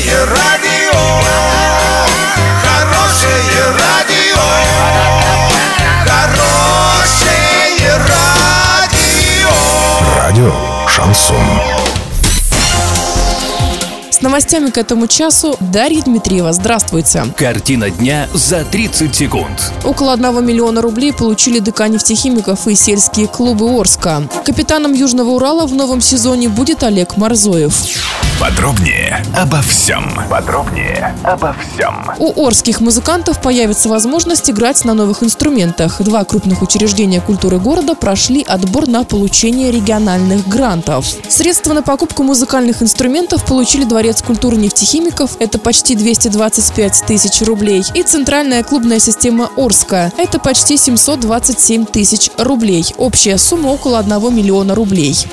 Хорошее радио, хорошее радио, хорошее радио. Радио Шансон. С новостями к этому часу Дарья Дмитриева. Здравствуйте. Картина дня за 30 секунд. Около 1 миллиона рублей получили ДК нефтехимиков и сельские клубы Орска. Капитаном Южного Урала в новом сезоне будет Олег Марзоев. Подробнее обо всем. Подробнее обо всем. У орских музыкантов появится возможность играть на новых инструментах. Два крупных учреждения культуры города прошли отбор на получение региональных грантов. Средства на покупку музыкальных инструментов получили Дворец культуры нефтехимиков, это почти 225 тысяч рублей, и Центральная клубная система Орска, это почти 727 тысяч рублей. Общая сумма около 1 миллиона рублей.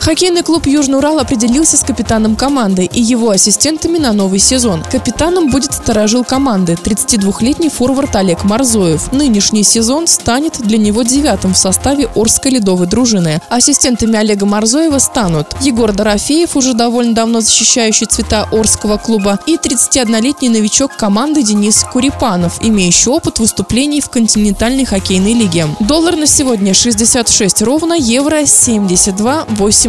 Хоккейный клуб Южный Урал определился с капитаном команды и его ассистентами на новый сезон. Капитаном будет сторожил команды 32-летний форвард Олег Марзоев. Нынешний сезон станет для него девятым в составе Орской ледовой дружины. Ассистентами Олега Марзоева станут Егор Дорофеев, уже довольно давно защищающий цвета Орского клуба, и 31-летний новичок команды Денис Курипанов, имеющий опыт выступлений в континентальной хоккейной лиге. Доллар на сегодня 66 ровно, евро 72